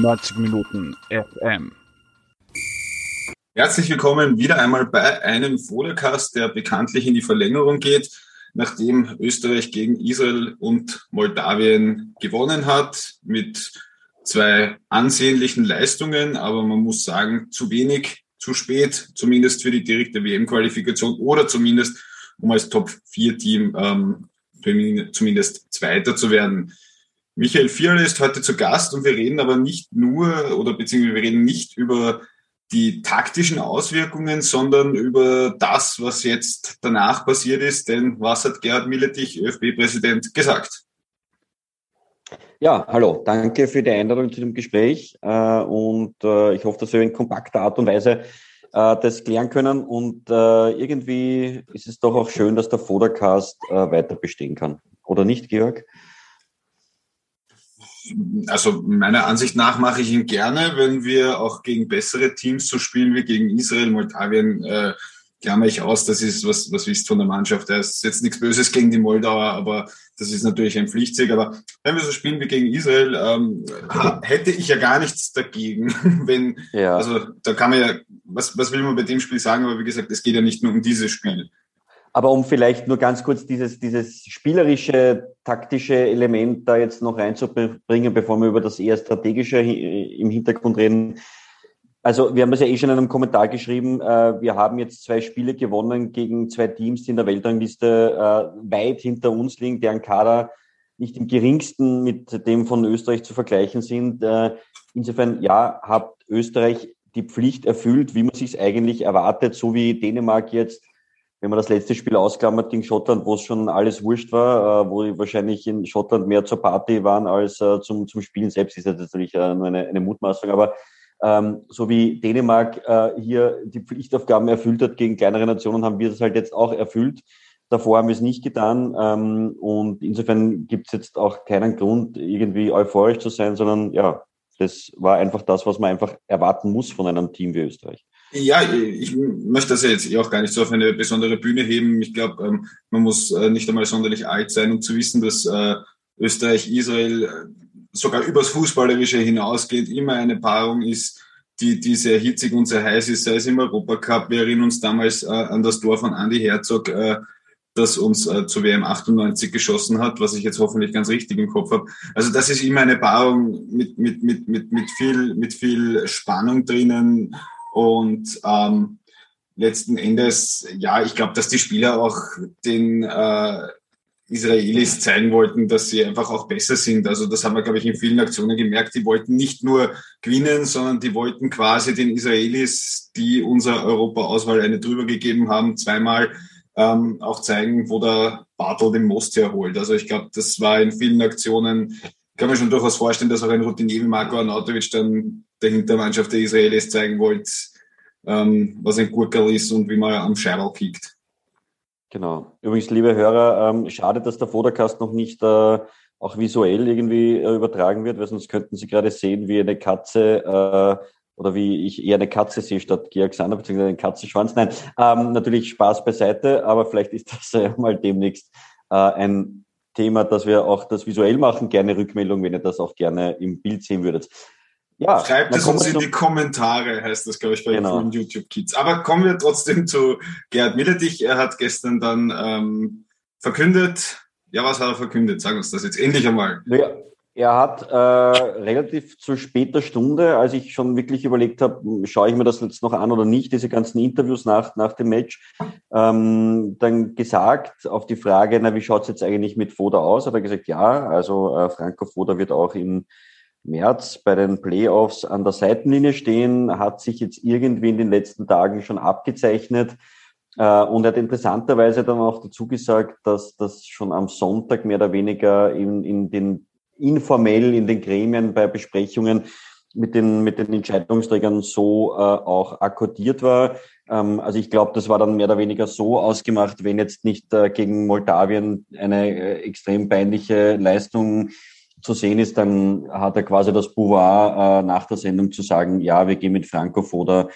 90 Minuten FM. Herzlich willkommen wieder einmal bei einem Folecast, der bekanntlich in die Verlängerung geht, nachdem Österreich gegen Israel und Moldawien gewonnen hat mit zwei ansehnlichen Leistungen, aber man muss sagen, zu wenig, zu spät, zumindest für die direkte WM-Qualifikation oder zumindest um als Top-4-Team ähm, zumindest Zweiter zu werden. Michael Vierl ist heute zu Gast und wir reden aber nicht nur oder beziehungsweise wir reden nicht über die taktischen Auswirkungen, sondern über das, was jetzt danach passiert ist. Denn was hat Gerhard Milletich, ÖFB-Präsident, gesagt? Ja, hallo, danke für die Einladung zu dem Gespräch äh, und äh, ich hoffe, dass wir in kompakter Art und Weise äh, das klären können und irgendwie ist es doch auch schön, dass der Fodercast weiter bestehen kann. Oder nicht, Georg? Also meiner Ansicht nach mache ich ihn gerne, wenn wir auch gegen bessere Teams so spielen wie gegen Israel, Moldawien, äh, klammer ich aus, das ist, was, was wisst von der Mannschaft. Da ist jetzt nichts Böses gegen die Moldauer, aber das ist natürlich ein Pflichtsieg. Aber wenn wir so spielen wie gegen Israel, ähm, hätte ich ja gar nichts dagegen. wenn, ja. also da kann man ja, was, was will man bei dem Spiel sagen? Aber wie gesagt, es geht ja nicht nur um dieses Spiel. Aber um vielleicht nur ganz kurz dieses, dieses spielerische, taktische Element da jetzt noch reinzubringen, bevor wir über das eher strategische im Hintergrund reden. Also wir haben es ja eh schon in einem Kommentar geschrieben, äh, wir haben jetzt zwei Spiele gewonnen gegen zwei Teams, die in der Weltrangliste äh, weit hinter uns liegen, deren Kader nicht im geringsten mit dem von Österreich zu vergleichen sind. Äh, insofern, ja, hat Österreich die Pflicht erfüllt, wie man sich eigentlich erwartet, so wie Dänemark jetzt wenn man das letzte Spiel ausklammert gegen Schottland, wo es schon alles wurscht war, äh, wo wahrscheinlich in Schottland mehr zur Party waren als äh, zum, zum Spielen selbst, ist das natürlich äh, nur eine, eine Mutmaßung, aber ähm, so wie Dänemark äh, hier die Pflichtaufgaben erfüllt hat gegen kleinere Nationen, haben wir das halt jetzt auch erfüllt. Davor haben wir es nicht getan ähm, und insofern gibt es jetzt auch keinen Grund, irgendwie euphorisch zu sein, sondern ja, das war einfach das, was man einfach erwarten muss von einem Team wie Österreich. Ja, ich möchte das ja jetzt auch gar nicht so auf eine besondere Bühne heben. Ich glaube, ähm, man muss äh, nicht einmal sonderlich alt sein, um zu wissen, dass äh, Österreich, Israel äh, sogar übers Fußballerische hinausgeht, immer eine Paarung ist, die, die sehr hitzig und sehr heiß ist, sei es im Europacup. Wir erinnern uns damals an das Tor von Andy Herzog, das uns äh, zur WM 98 geschossen hat, was ich jetzt hoffentlich ganz richtig im Kopf habe. Also das ist immer eine Paarung mit, mit, mit, mit, mit, viel, mit viel Spannung drinnen, und ähm, letzten Endes, ja, ich glaube, dass die Spieler auch den äh, Israelis zeigen wollten, dass sie einfach auch besser sind. Also das haben wir, glaube ich, in vielen Aktionen gemerkt. Die wollten nicht nur gewinnen, sondern die wollten quasi den Israelis, die unserer Europa-Auswahl eine drüber gegeben haben, zweimal ähm, auch zeigen, wo der Bartel den Most herholt. Also ich glaube, das war in vielen Aktionen, kann mir schon durchaus vorstellen, dass auch ein Routinier wie Marco Arnautovic dann der Hintermannschaft der Israelis zeigen wollt, ähm, was ein Gurkel ist und wie man am Scheitel kickt. Genau. Übrigens, liebe Hörer, ähm, schade, dass der Fodercast noch nicht äh, auch visuell irgendwie äh, übertragen wird, weil sonst könnten Sie gerade sehen, wie eine Katze äh, oder wie ich eher eine Katze sehe statt Georg Sander, beziehungsweise einen Katzenschwanz. Nein, ähm, natürlich Spaß beiseite, aber vielleicht ist das äh, mal demnächst äh, ein Thema, dass wir auch das visuell machen. Gerne Rückmeldung, wenn ihr das auch gerne im Bild sehen würdet. Ja, Schreibt es uns in die Kommentare, heißt das, glaube ich, bei genau. YouTube-Kids. Aber kommen wir trotzdem zu Gerhard Milletich. Er hat gestern dann ähm, verkündet, ja, was hat er verkündet? Sag uns das jetzt endlich einmal. Ja, er hat äh, relativ zu später Stunde, als ich schon wirklich überlegt habe, schaue ich mir das jetzt noch an oder nicht, diese ganzen Interviews nach, nach dem Match, ähm, dann gesagt auf die Frage, na, wie schaut's jetzt eigentlich mit Foda aus? Hat er gesagt, ja, also äh, Franco Foda wird auch im März bei den Playoffs an der Seitenlinie stehen, hat sich jetzt irgendwie in den letzten Tagen schon abgezeichnet. Äh, und er hat interessanterweise dann auch dazu gesagt, dass das schon am Sonntag mehr oder weniger in, in den informell in den Gremien bei Besprechungen mit den, mit den Entscheidungsträgern so äh, auch akkordiert war. Ähm, also ich glaube, das war dann mehr oder weniger so ausgemacht, wenn jetzt nicht äh, gegen Moldawien eine äh, extrem peinliche Leistung zu sehen ist, dann hat er quasi das Pouvoir, äh, nach der Sendung zu sagen, ja, wir gehen mit Franco Foda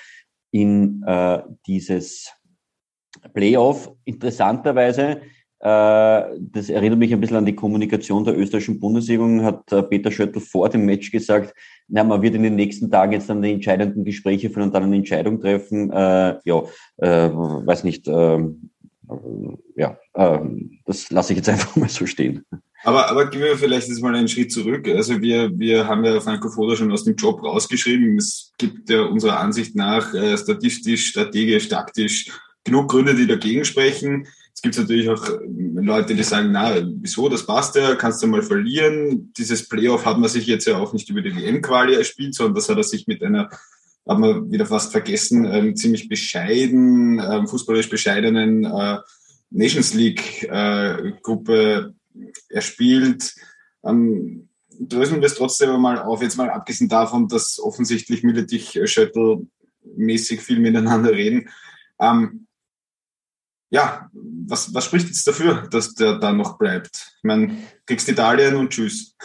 in äh, dieses Playoff. Interessanterweise Äh, das erinnert mich ein bisschen an die Kommunikation der österreichischen Bundesregierung, hat äh, Peter Schöttl vor dem Match gesagt, na, man wird in den nächsten Tagen jetzt dann die entscheidenden Gespräche führen und dann eine Entscheidung treffen. Äh, ja, äh, weiß nicht, äh, ja, äh, das lasse ich jetzt einfach mal so stehen. Aber, aber gehen wir vielleicht jetzt mal einen Schritt zurück. Also wir, wir haben ja Franco Foda schon aus dem Job rausgeschrieben. Es gibt ja unserer Ansicht nach äh, statistisch, strategisch, taktisch genug Gründe, die dagegen sprechen. Es gibt natürlich auch Leute, die sagen, na, wieso, das passt ja, kannst du mal verlieren. Dieses Playoff hat man sich jetzt ja auch nicht über die WM-Quali erspielt, sondern das hat er sich mit einer, hat man wieder fast vergessen, ähm, ziemlich bescheiden, ähm, fußballerisch bescheidenen äh, Nations League-Gruppe äh, erspielt. Ähm, dröseln wir es trotzdem mal auf, jetzt mal abgesehen davon, dass offensichtlich Milletich Schöttl mäßig viel miteinander reden. Ähm, ja, was, was spricht jetzt dafür, dass der da noch bleibt? Ich meine, kriegst Italien und tschüss.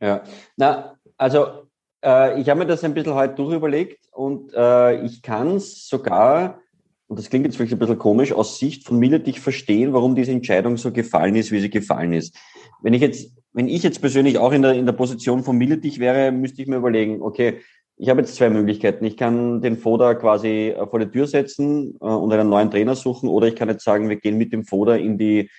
Ja, na, also äh, ich habe mir das ein bisschen heute durchüberlegt und äh, ich kann es sogar, und das klingt jetzt vielleicht ein bisschen komisch, aus Sicht von Miletich verstehen, warum diese Entscheidung so gefallen ist, wie sie gefallen ist. Wenn ich jetzt, wenn ich jetzt persönlich auch in der, in der Position von Miletich wäre, müsste ich mir überlegen, okay, ich habe jetzt zwei Möglichkeiten. Ich kann den Foda quasi äh, vor die Tür setzen äh, und einen neuen Trainer suchen, oder ich kann jetzt sagen, wir gehen mit dem Foda in die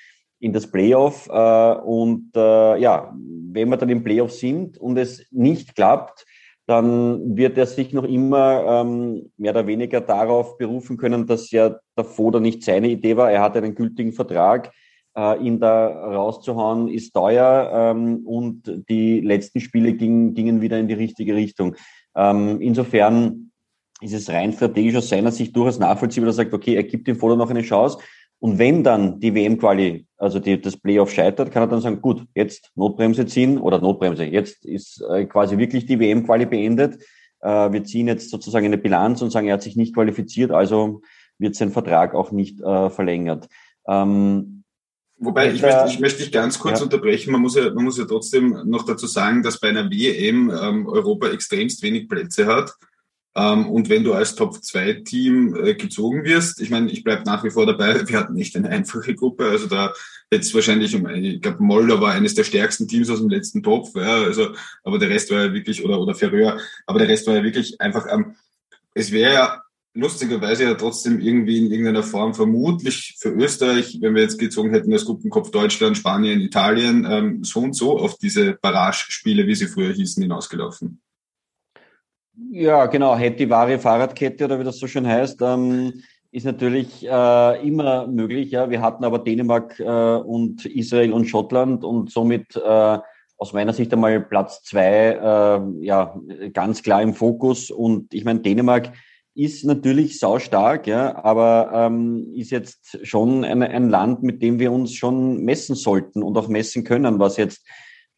in das Playoff äh, und ja, wenn wir dann im Playoff sind und es nicht klappt, dann wird er sich noch immer ähm, mehr oder weniger darauf berufen können, dass ja der Foda nicht seine Idee war. Er hat einen gültigen Vertrag. Äh, ihn da rauszuhauen ist teuer ähm, und die letzten Spiele ging, gingen wieder in die richtige Richtung. Ähm, insofern ist es rein strategisch aus seiner Sicht durchaus nachvollziehbar, dass er sagt, okay, er gibt dem Foto noch eine Chance. Und wenn dann die WM-Quali, also die, das Playoff scheitert, kann er dann sagen, gut, jetzt Notbremse ziehen oder Notbremse. Jetzt ist äh, quasi wirklich die WM-Quali beendet. Äh, wir ziehen jetzt sozusagen eine Bilanz und sagen, er hat sich nicht qualifiziert, also wird sein Vertrag auch nicht äh, verlängert. Ähm, Wobei, ich möchte, ich möchte dich ganz kurz ja. unterbrechen. Man muss, ja, man muss ja trotzdem noch dazu sagen, dass bei einer WM ähm, Europa extremst wenig Plätze hat. Ähm, und wenn du als Top-2-Team äh, gezogen wirst, ich meine, ich bleibe nach wie vor dabei, wir hatten nicht eine einfache Gruppe. Also da jetzt wahrscheinlich, ich glaube, Moldau war eines der stärksten Teams aus dem letzten Topf. Ja, also, aber der Rest war ja wirklich, oder, oder Ferreur, aber der Rest war ja wirklich einfach, ähm, es wäre ja lustigerweise ja trotzdem irgendwie in irgendeiner Form vermutlich für Österreich, wenn wir jetzt gezogen hätten als Gruppenkopf Deutschland, Spanien, Italien, ähm, so und so auf diese Barrage-Spiele, wie sie früher hießen, hinausgelaufen. Ja, genau. Hätte die wahre Fahrradkette oder wie das so schön heißt, ähm, ist natürlich äh, immer möglich. Ja, wir hatten aber Dänemark äh, und Israel und Schottland und somit äh, aus meiner Sicht einmal Platz zwei äh, ja ganz klar im Fokus. Und ich meine, Dänemark ist natürlich saustark, ja, aber ähm, ist jetzt schon ein, ein Land, mit dem wir uns schon messen sollten und auch messen können, was jetzt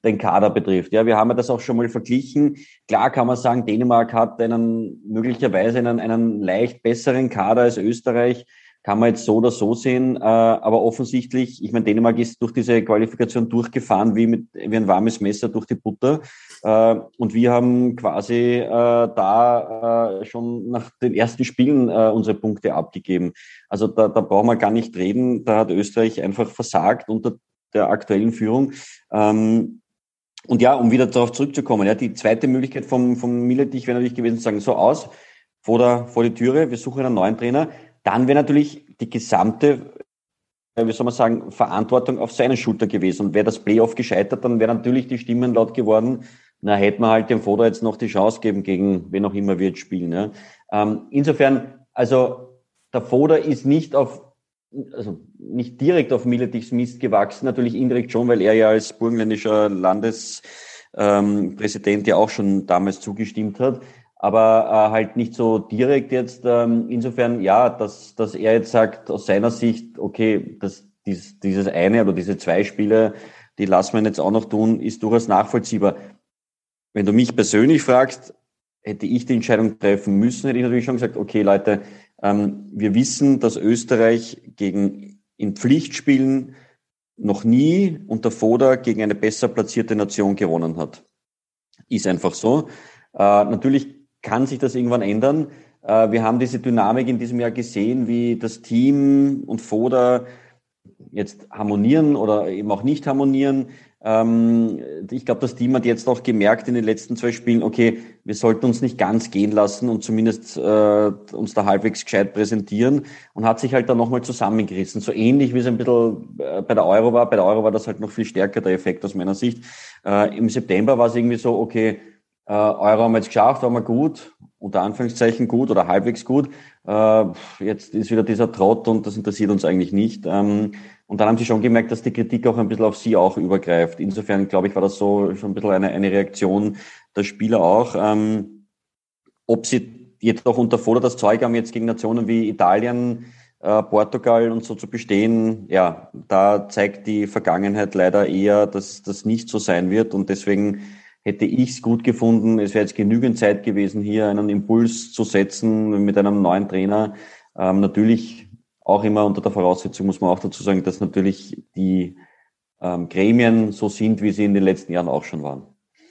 den Kader betrifft. Ja, wir haben ja das auch schon mal verglichen. Klar kann man sagen, Dänemark hat einen möglicherweise einen, einen leicht besseren Kader als Österreich kann man jetzt so oder so sehen. Äh, aber offensichtlich, ich meine, Dänemark ist durch diese Qualifikation durchgefahren wie mit wie ein warmes Messer durch die Butter. Äh, und wir haben quasi äh, da schon nach den ersten Spielen unsere Punkte abgegeben. Also da, da brauchen wir gar nicht reden. Da hat Österreich einfach versagt unter der aktuellen Führung. Ähm, und ja, um wieder darauf zurückzukommen, ja, die zweite Möglichkeit vom, vom Miletich wäre natürlich gewesen zu sagen, so aus, vor, der, vor die Türe, wir suchen einen neuen Trainer. Dann wäre natürlich die gesamte, äh, wie soll man sagen, Verantwortung auf seiner Schulter gewesen. Und wäre das Playoff gescheitert, dann wären natürlich die Stimmen laut geworden, na, hätte man halt dem Foda jetzt noch die Chance geben gegen wen auch immer wir jetzt spielen. Ja. Ähm, insofern, also der Foda ist nicht auf, also nicht direkt auf Miletichs Mist gewachsen, natürlich indirekt schon, weil er ja als burgenländischer Landespräsident ähm, ja auch schon damals zugestimmt hat aber äh, halt nicht so direkt jetzt. Ähm, insofern, ja, dass, dass er jetzt sagt, aus seiner Sicht, okay, das, dies, dieses eine oder diese zwei Spiele, die lassen wir jetzt auch noch tun, ist durchaus nachvollziehbar. Wenn du mich persönlich fragst, hätte ich die Entscheidung treffen müssen, hätte ich natürlich schon gesagt, okay, Leute, wir wissen, dass Österreich gegen in Pflichtspielen noch nie unter Foda gegen eine besser platzierte Nation gewonnen hat. Ist einfach so. Äh, natürlich kann sich das irgendwann ändern. Äh, wir haben diese Dynamik in diesem Jahr gesehen, wie das Team und Foda jetzt harmonieren oder eben auch nicht harmonieren. Ähm, ich glaube, das Team hat jetzt auch gemerkt in den letzten zwei Spielen, okay, wir sollten uns nicht ganz gehen lassen und zumindest äh, uns da halbwegs gescheit präsentieren und hat sich halt dann nochmal zusammengerissen. So ähnlich wie es ein bisschen äh, bei der Euro war. Bei der Euro war das halt noch viel stärker, der Effekt aus meiner Sicht. Äh, Im September war es irgendwie so, okay, äh, Euro haben wir jetzt geschafft, waren wir gut, unter Anführungszeichen gut oder halbwegs gut. Äh, jetzt ist wieder dieser Trott und das interessiert uns eigentlich nicht. Ähm, und dann haben sie schon gemerkt, dass die Kritik auch ein bisschen auf sie auch übergreift. Insofern, glaube ich, war das so schon ein bisschen eine, eine Reaktion der Spieler auch. Ähm, ob sie jetzt auch unter Vorder das Zeug haben, jetzt gegen Nationen wie Italien, äh, Portugal und so zu bestehen, ja, da zeigt die Vergangenheit leider eher, dass das nicht so sein wird. Und deswegen hätte ich es gut gefunden. Es wäre jetzt genügend Zeit gewesen, hier einen Impuls zu setzen mit einem neuen Trainer. Ähm, natürlich auch immer unter der Voraussetzung muss man auch dazu sagen, dass natürlich die ähm, Gremien so sind, wie sie in den letzten Jahren auch schon waren.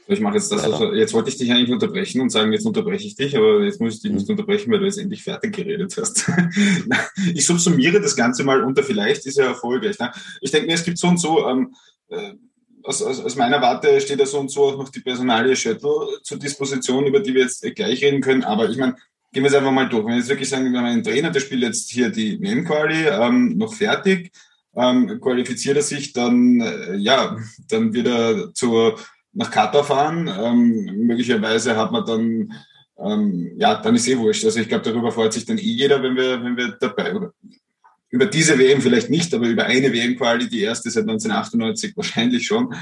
Ich mache jetzt das, also jetzt wollte ich dich eigentlich unterbrechen und sagen, jetzt unterbreche ich dich, aber jetzt muss ich dich nicht mhm. unterbrechen, weil du jetzt endlich fertig geredet hast. ich subsumiere das Ganze mal unter vielleicht ist er erfolgreich. Ich denke mir, es gibt so und so, ähm, äh, aus, aus, aus meiner Warte steht da so und so auch noch die Personalie Shuttle zur Disposition, über die wir jetzt gleich reden können, aber ich meine, gehen wir es einfach mal durch. Wenn wir jetzt wirklich sagen, wir haben einen Trainer, der spielt jetzt hier die WM-Quali ähm, noch fertig, ähm, qualifiziert er sich, dann, äh, ja, dann wird er zur, nach Katar fahren. Ähm, möglicherweise hat man dann, ähm, ja, dann ist eh wurscht. Also ich glaube, darüber freut sich dann eh jeder, wenn wir, wenn wir dabei, oder über diese WM vielleicht nicht, aber über eine WM-Quali, die erste seit 1998 wahrscheinlich schon.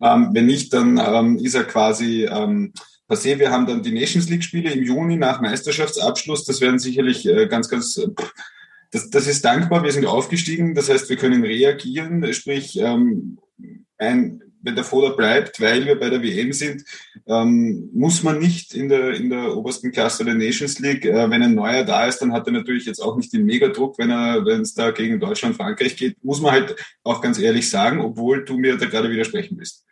Ähm, wenn nicht, dann ähm, ist er quasi ähm, passé. Wir haben dann die Nations League-Spiele im Juni nach Meisterschaftsabschluss. Das werden sicherlich äh, ganz, ganz, äh, das, das ist dankbar. Wir sind aufgestiegen. Das heißt, wir können reagieren. Sprich, ähm, ein, wenn der Foder bleibt, weil wir bei der WM sind, ähm, muss man nicht in der, in der obersten Klasse der Nations League. Äh, wenn ein neuer da ist, dann hat er natürlich jetzt auch nicht den Megadruck, wenn er, wenn es da gegen Deutschland, Frankreich geht, muss man halt auch ganz ehrlich sagen, obwohl du mir da gerade widersprechen willst.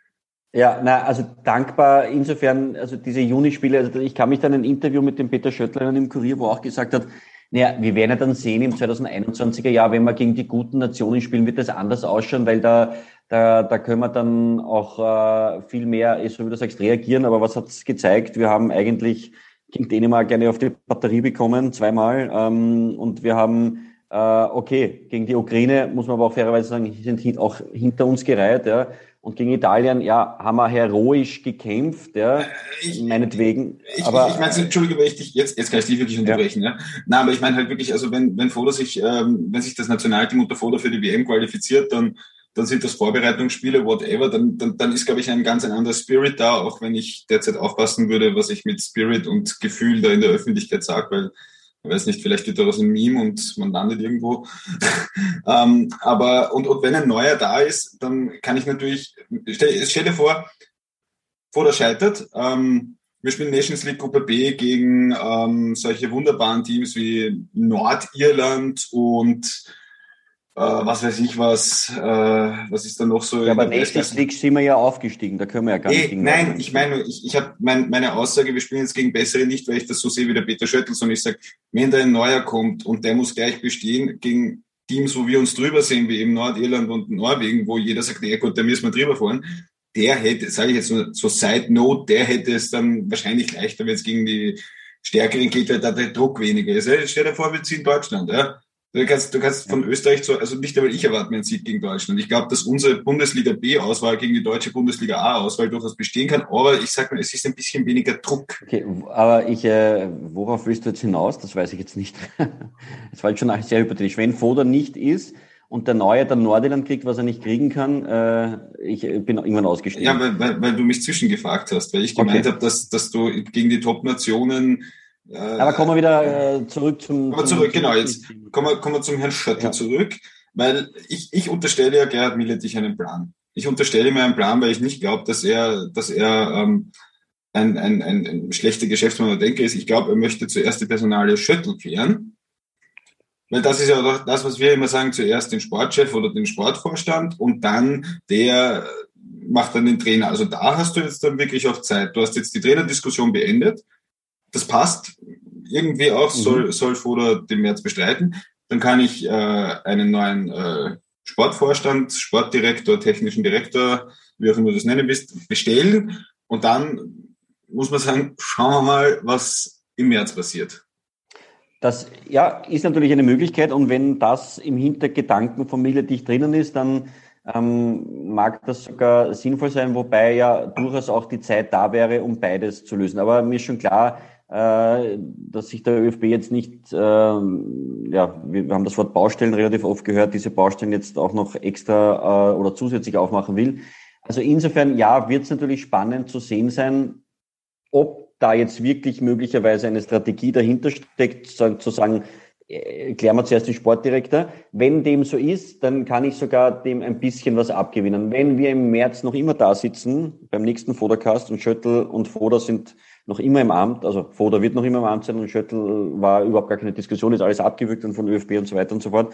Ja, na, also dankbar insofern, also diese Juni-Spiele, also ich kann mich dann ein Interview mit dem Peter Schöttler im Kurier, wo er auch gesagt hat, naja, wir werden ja dann sehen im 2021er Jahr, wenn wir gegen die guten Nationen spielen, wird das anders ausschauen, weil da, da, da können wir dann auch äh, viel mehr, so wie du sagst, reagieren. Aber was hat's gezeigt? Wir haben eigentlich gegen Dänemark gerne auf die Batterie bekommen, zweimal. Ähm, und wir haben, äh, okay, gegen die Ukraine, muss man aber auch fairerweise sagen, sind auch hinter uns gereiht. Ja. Und gegen Italien, ja, haben wir heroisch gekämpft, ja, äh, ich, meinetwegen. Ich, aber, ich, ich meine, Entschuldige, wenn ich dich, jetzt, jetzt kann ich dich wirklich unterbrechen, ja. ja. Na, aber ich meine halt wirklich, also wenn, wenn Foda sich, ähm, wenn sich das Nationalteam unter Foda für die WM qualifiziert, dann, dann sind das Vorbereitungsspiele, whatever, dann, dann, dann ist, glaube ich, ein ganz ein anderer Spirit da, auch wenn ich derzeit aufpassen würde, was ich mit Spirit und Gefühl da in der Öffentlichkeit sage, weil ich weiß nicht, vielleicht wird daraus ein Meme und man landet irgendwo. ähm, aber, und, und wenn ein neuer da ist, dann kann ich natürlich, stell, stell dir vor, vor der scheitert, ähm, wir spielen Nations League Gruppe B gegen ähm, solche wunderbaren Teams wie Nordirland und was weiß ich was, äh, was ist da noch so? Ja, aber Nations League sind wir ja aufgestiegen, da können wir ja gar nicht. Eh, nein, ich meine, ich, ich habe mein, meine Aussage, wir spielen jetzt gegen Bessere nicht, weil ich das so sehe wie der Peter Schöttl, sondern ich sage, wenn da ein Neuer kommt und der muss gleich bestehen gegen Teams, wo wir uns drüber sehen, wie eben Nordirland und Norwegen, wo jeder sagt, ja gut, da müssen wir drüber fahren, der hätte, sage ich jetzt so, so Side Note, der hätte es dann wahrscheinlich leichter, wenn es gegen die Stärkeren geht, weil da der Druck weniger ist. Stell dir vor, wir ziehen Deutschland, ja Du kannst, du kannst von Österreich so, also nicht einmal ich erwarte mir einen Sieg gegen Deutschland. Ich glaube, dass unsere Bundesliga B-Auswahl gegen die deutsche Bundesliga A-Auswahl durchaus bestehen kann, aber ich sag mal, es ist ein bisschen weniger Druck. Okay, aber ich, äh, worauf willst du jetzt hinaus? Das weiß ich jetzt nicht. Das war jetzt schon sehr hypothetisch. Wenn Foda nicht ist und der Neue dann Nordirland kriegt, was er nicht kriegen kann, äh, ich bin irgendwann ausgestiegen. Ja, weil, weil, weil du mich zwischengefragt hast, weil ich gemeint okay. habe, dass, dass du gegen die Top-Nationen äh, Aber kommen wir wieder äh, zurück zum. Kommen wir zurück, genau. Jetzt kommen wir, kommen wir zum Herrn Schöttl ja. zurück, weil ich, ich unterstelle ja Gerhard Milletich einen Plan. Ich unterstelle ihm einen Plan, weil ich nicht glaube, dass er, dass er ähm, ein, ein, ein, ein schlechter Geschäftsmann oder Denker ist. Ich glaube, er möchte zuerst die Personalie Schöttl klären. Weil das ist ja auch das, was wir immer sagen, zuerst den Sportchef oder den Sportvorstand und dann der macht dann den Trainer. Also da hast du jetzt dann wirklich auch Zeit. Du hast jetzt die Trainerdiskussion beendet das passt irgendwie auch, mhm. soll, soll Foda den März bestreiten. Dann kann ich äh, einen neuen äh, Sportvorstand, Sportdirektor, technischen Direktor, wie auch immer du das nennen willst, bestellen. Und dann muss man sagen, schauen wir mal, was im März passiert. Das ja, ist natürlich eine Möglichkeit und wenn das im Hintergedanken von Milletich drinnen ist, dann ähm, mag das sogar sinnvoll sein, wobei ja durchaus auch die Zeit da wäre, um beides zu lösen. Aber mir ist schon klar, dass sich der ÖFB jetzt nicht, äh, ja, wir haben das Wort Baustellen relativ oft gehört, diese Baustellen jetzt auch noch extra äh, oder zusätzlich aufmachen will. Also insofern, ja, wird es natürlich spannend zu sehen sein, ob da jetzt wirklich möglicherweise eine Strategie dahinter steckt, zu sagen, äh, klären wir zuerst den Sportdirektor. Wenn dem so ist, dann kann ich sogar dem ein bisschen was abgewinnen. Wenn wir im März noch immer da sitzen, beim nächsten Fodercast und Schöttl und Foder sind noch immer im Amt, also Foder wird noch immer im Amt sein und Schöttl war überhaupt gar keine Diskussion, ist alles abgewürgt und von ÖFB und so weiter und so fort.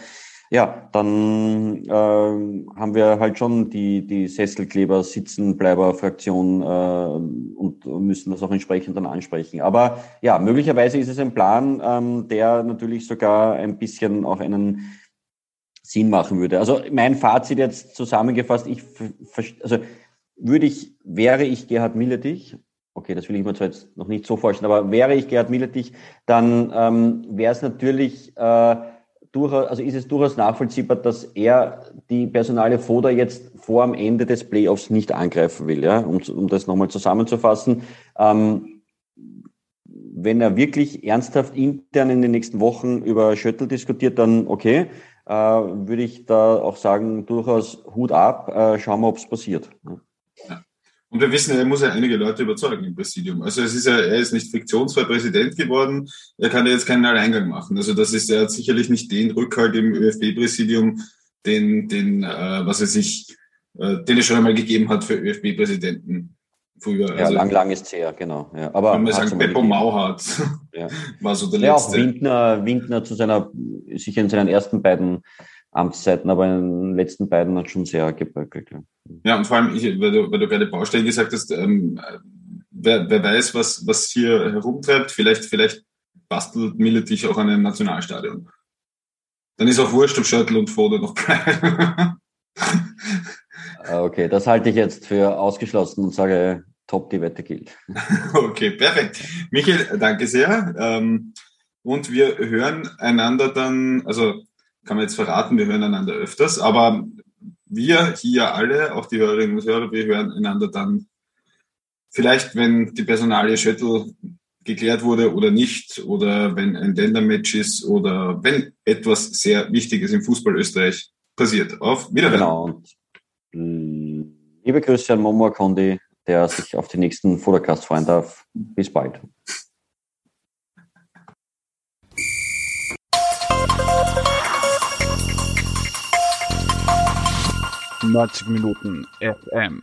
Ja, dann äh, haben wir halt schon die, die Sesselkleber, Sitzenbleiber Fraktion äh, und müssen das auch entsprechend dann ansprechen. Aber ja, möglicherweise ist es ein Plan, ähm, der natürlich sogar ein bisschen auch einen Sinn machen würde. Also mein Fazit jetzt zusammengefasst, ich also würde ich, wäre ich Gerhard Milletich, okay, das will ich mir zwar jetzt noch nicht so vorstellen, aber wäre ich Gerhard Milletich, dann ähm, wäre es natürlich äh, durchaus, also ist es durchaus nachvollziehbar, dass er die personale Foda jetzt vor am Ende des Playoffs nicht angreifen will, ja, um, um das nochmal zusammenzufassen. Ähm, wenn er wirklich ernsthaft intern in den nächsten Wochen über Schöttl diskutiert, dann okay, äh, würde ich da auch sagen, durchaus Hut ab, äh, schauen wir, ob es passiert. Ja. Und wir wissen, er muss ja einige Leute überzeugen im Präsidium. Also es ist ja, er ist nicht fiktionsfrei Präsident geworden. Er kann ja jetzt keinen Alleingang machen. Also das ist, hat sicherlich nicht den Rückhalt im ÖFB-Präsidium, den, den, äh, was er sich, äh, den er schon einmal gegeben hat für ÖFB-Präsidenten früher. Ja, also, lang, lang ist es her, genau. Ja, aber wenn man sagen, Beppo Mauhardt ja. war so der ja, letzte. Ja, auch Windner, Windner zu seiner, sicher in seinen ersten beiden Amtszeiten, aber in den letzten beiden hat schon sehr gebröckelt. Ja. ja, und vor allem, ich, weil, du, weil du gerade Baustellen gesagt hast, ähm, wer, wer weiß, was, was hier herumtreibt, vielleicht, vielleicht bastelt Milletich auch an einem Nationalstadion. Dann ist auch wurscht, ob Schöttl und Foda noch bleiben. Ah, okay, das halte ich jetzt für ausgeschlossen und sage, top, die Wette gilt. okay, perfekt. Michael, danke sehr. Ähm, und wir hören einander dann, also kann man jetzt verraten, wir hören einander öfters, aber wir hier alle, auch die Hörerinnen und Hörer, wir hören einander dann vielleicht, wenn die Personalie Shuttle geklärt wurde oder nicht, oder wenn ein Ländermatch ist oder wenn etwas sehr Wichtiges im Fußball Österreich passiert. Auf Wiedersehen. Genau. Und, liebe Grüße an Momo Kondi, der sich auf den nächsten Fotocast freuen darf. Bis bald. 90 Minuten FM.